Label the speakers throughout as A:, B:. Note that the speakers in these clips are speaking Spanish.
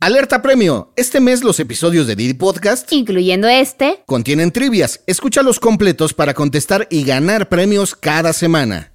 A: Alerta premio. Este mes los episodios de Didi Podcast,
B: incluyendo este,
A: contienen trivias. Escucha los completos para contestar y ganar premios cada semana.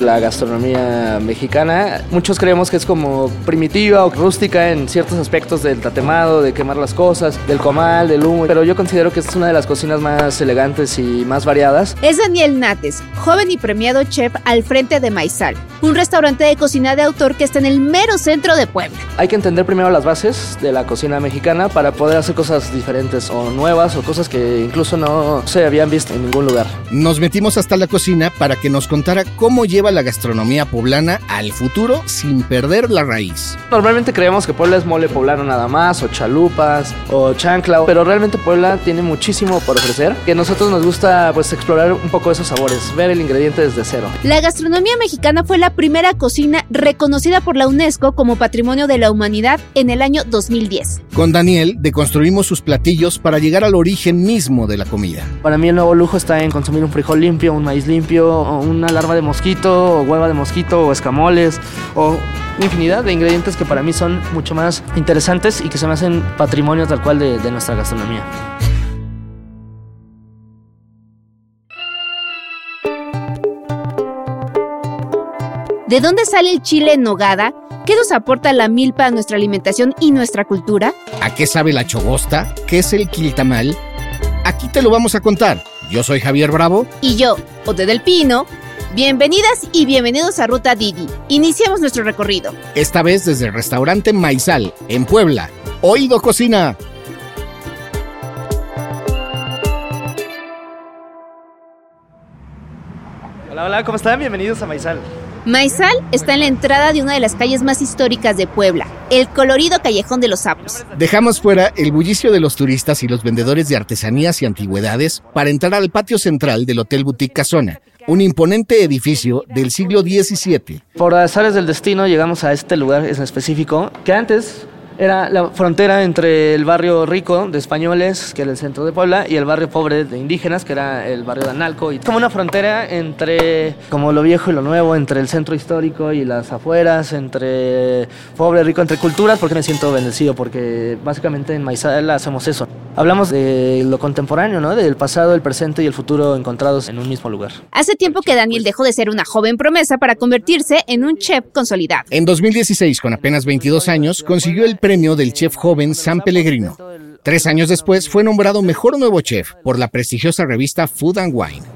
C: La gastronomía mexicana, muchos creemos que es como primitiva o rústica en ciertos aspectos del tatemado, de quemar las cosas, del comal, del humo, pero yo considero que es una de las cocinas más elegantes y más variadas.
B: Es Daniel Nates, joven y premiado chef al frente de Maizal, un restaurante de cocina de autor que está en el mero centro de Puebla.
C: Hay que entender primero las bases de la cocina mexicana para poder hacer cosas diferentes o nuevas o cosas que incluso no se habían visto en ningún lugar.
A: Nos metimos hasta la cocina para que nos contara cómo lleva la gastronomía poblana al futuro sin perder la raíz.
C: Normalmente creemos que Puebla es mole poblano nada más, o chalupas, o chancla, pero realmente Puebla tiene muchísimo por ofrecer, que a nosotros nos gusta pues explorar un poco esos sabores, ver el ingrediente desde cero.
B: La gastronomía mexicana fue la primera cocina reconocida por la UNESCO como Patrimonio de la Humanidad en el año 2010.
A: Con Daniel deconstruimos sus platillos para llegar al origen mismo de la comida.
C: Para mí el nuevo lujo está en consumir un frijol limpio, un maíz limpio, una larva de mosquito, o hueva de mosquito, o escamoles, o infinidad de ingredientes que para mí son mucho más interesantes y que se me hacen patrimonio tal cual de, de nuestra gastronomía.
B: ¿De dónde sale el chile en nogada? ¿Qué nos aporta la milpa a nuestra alimentación y nuestra cultura?
A: ¿A qué sabe la chogosta? ¿Qué es el quiltamal? Aquí te lo vamos a contar. Yo soy Javier Bravo.
B: Y yo, Ote del Pino. Bienvenidas y bienvenidos a Ruta Didi. Iniciamos nuestro recorrido.
A: Esta vez desde el restaurante Maizal, en Puebla. Oído Cocina.
C: Hola, hola, ¿cómo están? Bienvenidos a Maizal.
B: Maizal está en la entrada de una de las calles más históricas de Puebla, el colorido Callejón de los Sapos.
A: Dejamos fuera el bullicio de los turistas y los vendedores de artesanías y antigüedades para entrar al patio central del Hotel Boutique Casona, un imponente edificio del siglo XVII.
C: Por azares del destino llegamos a este lugar en específico, que antes era la frontera entre el barrio rico de españoles, que era el centro de Puebla, y el barrio pobre de indígenas, que era el barrio de Analco. Y como una frontera entre como lo viejo y lo nuevo, entre el centro histórico y las afueras, entre pobre, rico, entre culturas, porque me siento bendecido, porque básicamente en Maizal hacemos eso. Hablamos de lo contemporáneo, ¿no? Del pasado, el presente y el futuro encontrados en un mismo lugar.
B: Hace tiempo que Daniel dejó de ser una joven promesa para convertirse en un chef consolidado.
A: En 2016, con apenas 22 años, consiguió el premio del chef joven San Pellegrino. Tres años después fue nombrado mejor nuevo chef por la prestigiosa revista Food and Wine.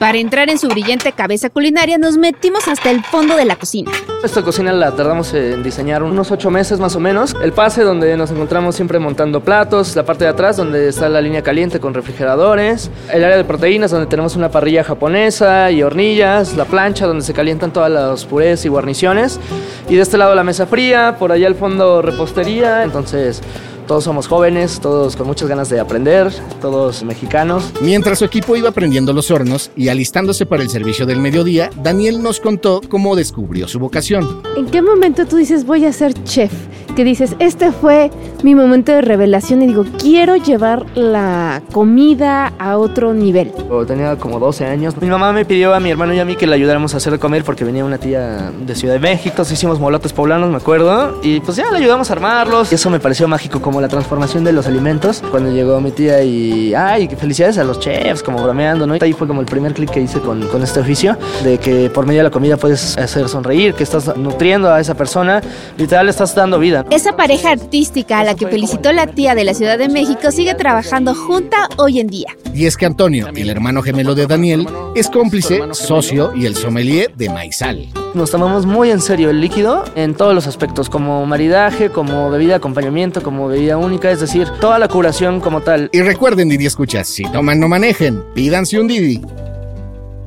B: Para entrar en su brillante cabeza culinaria nos metimos hasta el fondo de la cocina.
C: Esta cocina la tardamos en diseñar unos ocho meses más o menos. El pase donde nos encontramos siempre montando platos, la parte de atrás donde está la línea caliente con refrigeradores, el área de proteínas donde tenemos una parrilla japonesa y hornillas, la plancha donde se calientan todas las purés y guarniciones y de este lado la mesa fría, por allá al fondo repostería, entonces todos somos jóvenes, todos con muchas ganas de aprender, todos mexicanos.
A: Mientras su equipo iba prendiendo los hornos y alistándose para el servicio del mediodía, Daniel nos contó cómo descubrió su vocación.
D: ¿En qué momento tú dices voy a ser chef? Que dices, este fue mi momento de revelación y digo, quiero llevar la comida a otro nivel.
C: Tenía como 12 años. Mi mamá me pidió a mi hermano y a mí que le ayudáramos a hacer de comer porque venía una tía de Ciudad de México. Entonces hicimos molotes poblanos, me acuerdo. Y pues ya le ayudamos a armarlos. Y eso me pareció mágico como la transformación de los alimentos. Cuando llegó mi tía y, ay, felicidades a los chefs, como bromeando, ¿no? Y ahí fue como el primer clic que hice con, con este oficio, de que por medio de la comida puedes hacer sonreír, que estás nutriendo a esa persona, literal estás dando vida.
B: Esa pareja artística a la que felicitó la tía de la Ciudad de México sigue trabajando junta hoy en día.
A: Y es que Antonio, el hermano gemelo de Daniel, es cómplice, socio y el sommelier de Maizal.
C: Nos tomamos muy en serio el líquido en todos los aspectos, como maridaje, como bebida de acompañamiento, como bebida única, es decir, toda la curación como tal.
A: Y recuerden, Didi Escuchas, si toman no manejen, pídanse un Didi.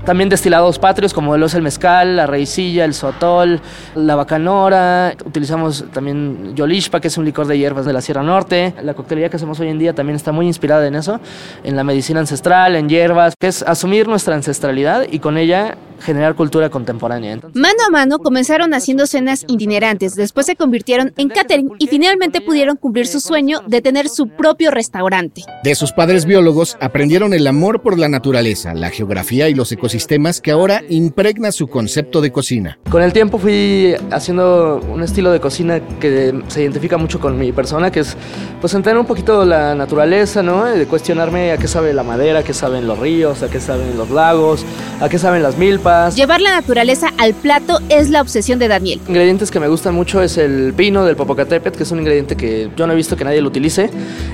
C: También destilados patrios como lo es mezcal, la raicilla, el sotol, la bacanora. Utilizamos también yolishpa, que es un licor de hierbas de la Sierra Norte. La coctelería que hacemos hoy en día también está muy inspirada en eso, en la medicina ancestral, en hierbas, que es asumir nuestra ancestralidad y con ella generar cultura contemporánea. Entonces,
B: Mano a mano comenzaron haciendo cenas itinerantes, después se convirtieron en catering y finalmente pudieron cumplir su sueño de tener su propio restaurante.
A: De sus padres biólogos aprendieron el amor por la naturaleza, la geografía y los ecosistemas que ahora impregna su concepto de cocina.
C: Con el tiempo fui haciendo un estilo de cocina que se identifica mucho con mi persona, que es pues entender un poquito la naturaleza, ¿no? De cuestionarme a qué sabe la madera, a qué saben los ríos, a qué saben los lagos, a qué saben las milpas.
B: Llevar la naturaleza al plato es la obsesión de Daniel.
C: Ingredientes que me gustan mucho es el pino del Popocatépetl, que es un ingrediente que yo no he visto que nadie lo utilice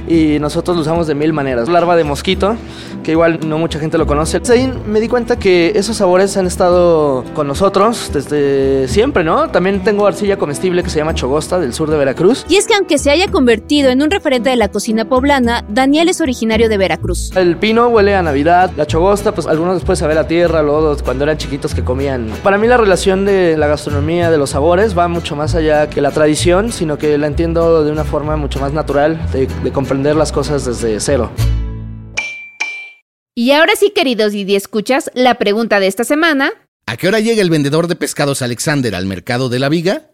C: y nosotros lo usamos de mil maneras. Larva de mosquito, que igual no mucha gente lo conoce. Ahí me di cuenta que esos sabores han estado con nosotros desde siempre, ¿no? También tengo arcilla comestible que se llama chogosta del sur de Veracruz.
B: Y es que aunque se haya convertido en un referente de la cocina poblana, Daniel es originario de Veracruz.
C: El pino huele a Navidad, la chogosta, pues algunos después saber la tierra, luego cuando eran chiquitos que comían. Para mí la relación de la gastronomía, de los sabores, va mucho más allá que la tradición, sino que la entiendo de una forma mucho más natural, de, de comprender las cosas desde cero.
B: Y ahora sí, queridos y escuchas, la pregunta de esta semana.
A: ¿A qué hora llega el vendedor de pescados Alexander al mercado de la viga?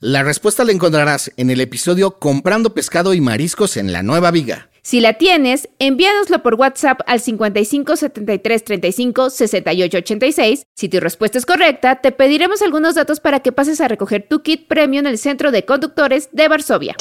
A: La respuesta la encontrarás en el episodio Comprando pescado y mariscos en la nueva viga.
B: Si la tienes, envíanoslo por WhatsApp al 55 73 35 68 86. Si tu respuesta es correcta, te pediremos algunos datos para que pases a recoger tu kit premio en el Centro de Conductores de Varsovia.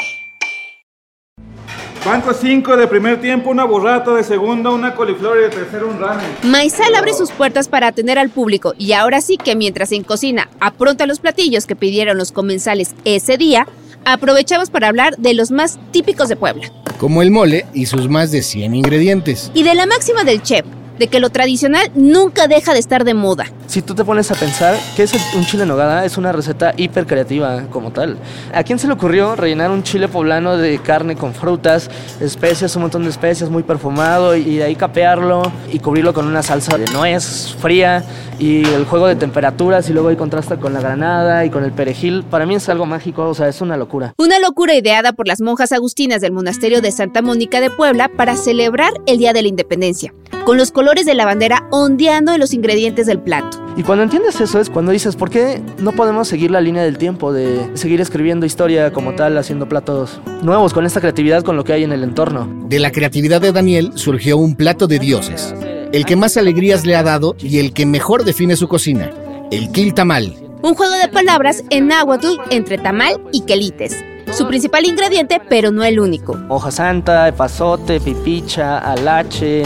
E: Banco 5 de primer tiempo, una burrata de segundo, una coliflor y de tercero un ramen.
B: Maizal abre sus puertas para atender al público y ahora sí que mientras en cocina apronta los platillos que pidieron los comensales ese día, aprovechamos para hablar de los más típicos de Puebla
A: Como el mole y sus más de 100 ingredientes.
B: y de la máxima del chef, de que lo tradicional nunca deja de estar de moda.
C: Si tú te pones a pensar, ¿qué es un chile en nogada? Es una receta hiper creativa como tal. ¿A quién se le ocurrió rellenar un chile poblano de carne con frutas, especias, un montón de especias, muy perfumado, y de ahí capearlo y cubrirlo con una salsa de nuez fría y el juego de temperaturas y luego ahí contrasta con la granada y con el perejil? Para mí es algo mágico, o sea, es una locura.
B: Una locura ideada por las monjas agustinas del monasterio de Santa Mónica de Puebla para celebrar el Día de la Independencia, con los colores de la bandera ondeando en los ingredientes del plato.
C: Y cuando entiendes eso es cuando dices, ¿por qué no podemos seguir la línea del tiempo de seguir escribiendo historia como tal, haciendo platos nuevos, con esta creatividad, con lo que hay en el entorno?
A: De la creatividad de Daniel surgió un plato de dioses, el que más alegrías le ha dado y el que mejor define su cocina, el quil tamal.
B: Un juego de palabras en náhuatl entre tamal y quelites. Su principal ingrediente, pero no el único.
C: Hoja santa, epazote, pipicha, alache,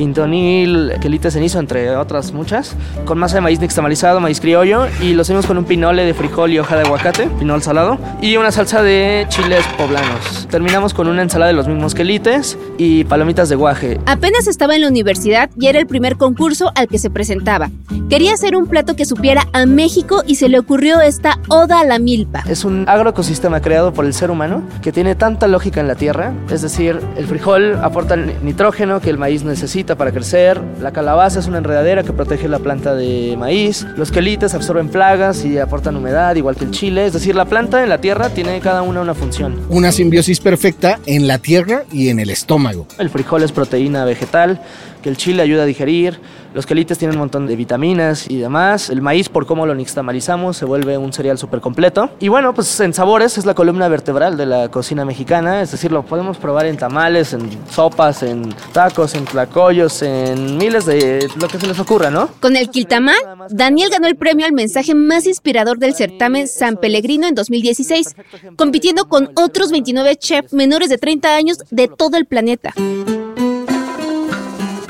C: quintonil, quelite cenizo, entre otras muchas, con masa de maíz nixtamalizado, maíz criollo, y lo hacemos con un pinole de frijol y hoja de aguacate, pinol salado, y una salsa de chiles poblanos. Terminamos con una ensalada de los mismos quelites y palomitas de guaje.
B: Apenas estaba en la universidad y era el primer concurso al que se presentaba. Quería hacer un plato que supiera a México y se le ocurrió esta oda a la milpa.
C: Es un agroecosistema creado por el ser humano que tiene tanta lógica en la tierra, es decir, el frijol aporta el nitrógeno que el maíz necesita para crecer, la calabaza es una enredadera que protege la planta de maíz, los quelites absorben plagas y aportan humedad, igual que el chile, es decir, la planta en la tierra tiene cada una una función.
A: Una simbiosis perfecta en la tierra y en el estómago.
C: El frijol es proteína vegetal, que el chile ayuda a digerir, los quelites tienen un montón de vitaminas y demás, el maíz por cómo lo nixtamalizamos se vuelve un cereal súper completo. Y bueno, pues en sabores es la columna vertebral de la cocina mexicana, es decir, lo podemos probar en tamales, en sopas, en tacos, en tlacoyos, en miles de lo que se les ocurra, ¿no?
B: Con el quiltamal, Daniel ganó el premio al mensaje más inspirador del certamen San Pellegrino en 2016, compitiendo con otros 29 chefs menores de 30 años de todo el planeta.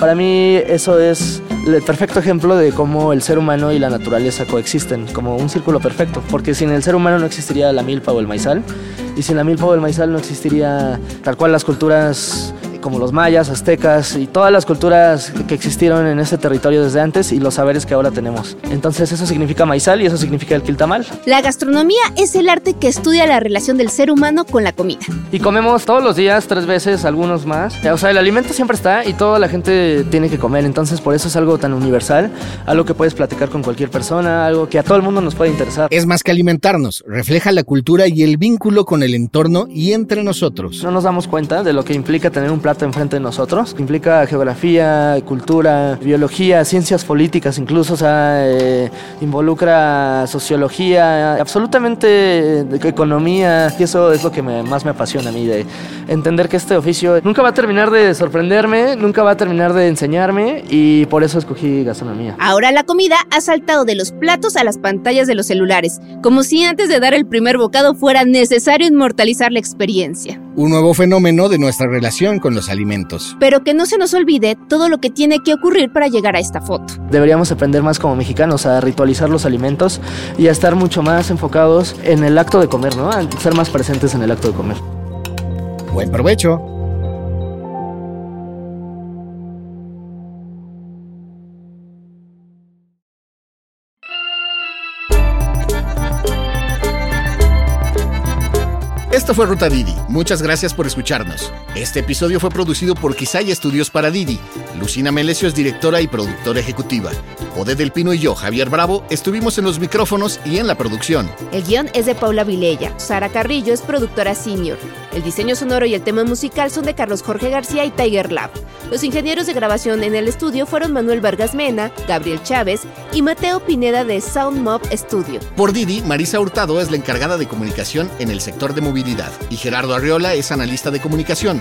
C: Para mí eso es el perfecto ejemplo de cómo el ser humano y la naturaleza coexisten, como un círculo perfecto, porque sin el ser humano no existiría la milpa o el maizal, y sin la milpa o el maizal no existiría tal cual las culturas como los mayas, aztecas y todas las culturas que existieron en ese territorio desde antes y los saberes que ahora tenemos. Entonces eso significa maizal y eso significa el quiltamal.
B: La gastronomía es el arte que estudia la relación del ser humano con la comida.
C: Y comemos todos los días, tres veces, algunos más. O sea, el alimento siempre está y toda la gente tiene que comer. Entonces, por eso es algo tan universal, algo que puedes platicar con cualquier persona, algo que a todo el mundo nos puede interesar.
A: Es más que alimentarnos, refleja la cultura y el vínculo con el entorno y entre nosotros.
C: No nos damos cuenta de lo que implica tener un plato plato enfrente de nosotros. Implica geografía, cultura, biología, ciencias políticas incluso, o sea, eh, involucra sociología, absolutamente economía, y eso es lo que más me apasiona a mí, de entender que este oficio nunca va a terminar de sorprenderme, nunca va a terminar de enseñarme y por eso escogí gastronomía.
B: Ahora la comida ha saltado de los platos a las pantallas de los celulares, como si antes de dar el primer bocado fuera necesario inmortalizar la experiencia.
A: Un nuevo fenómeno de nuestra relación con los alimentos.
B: Pero que no se nos olvide todo lo que tiene que ocurrir para llegar a esta foto.
C: Deberíamos aprender más como mexicanos a ritualizar los alimentos y a estar mucho más enfocados en el acto de comer, ¿no? A ser más presentes en el acto de comer.
A: Buen provecho. Esto fue Ruta Didi. Muchas gracias por escucharnos. Este episodio fue producido por Quisaya Estudios para Didi. Lucina Melesio es directora y productora ejecutiva. Ode del Pino y yo, Javier Bravo, estuvimos en los micrófonos y en la producción.
B: El guion es de Paula Vilella. Sara Carrillo es productora senior. El diseño sonoro y el tema musical son de Carlos Jorge García y Tiger Lab. Los ingenieros de grabación en el estudio fueron Manuel Vargas Mena, Gabriel Chávez y Mateo Pineda de Sound Mob Studio.
A: Por Didi, Marisa Hurtado es la encargada de comunicación en el sector de movilidad y Gerardo Arriola es analista de comunicación.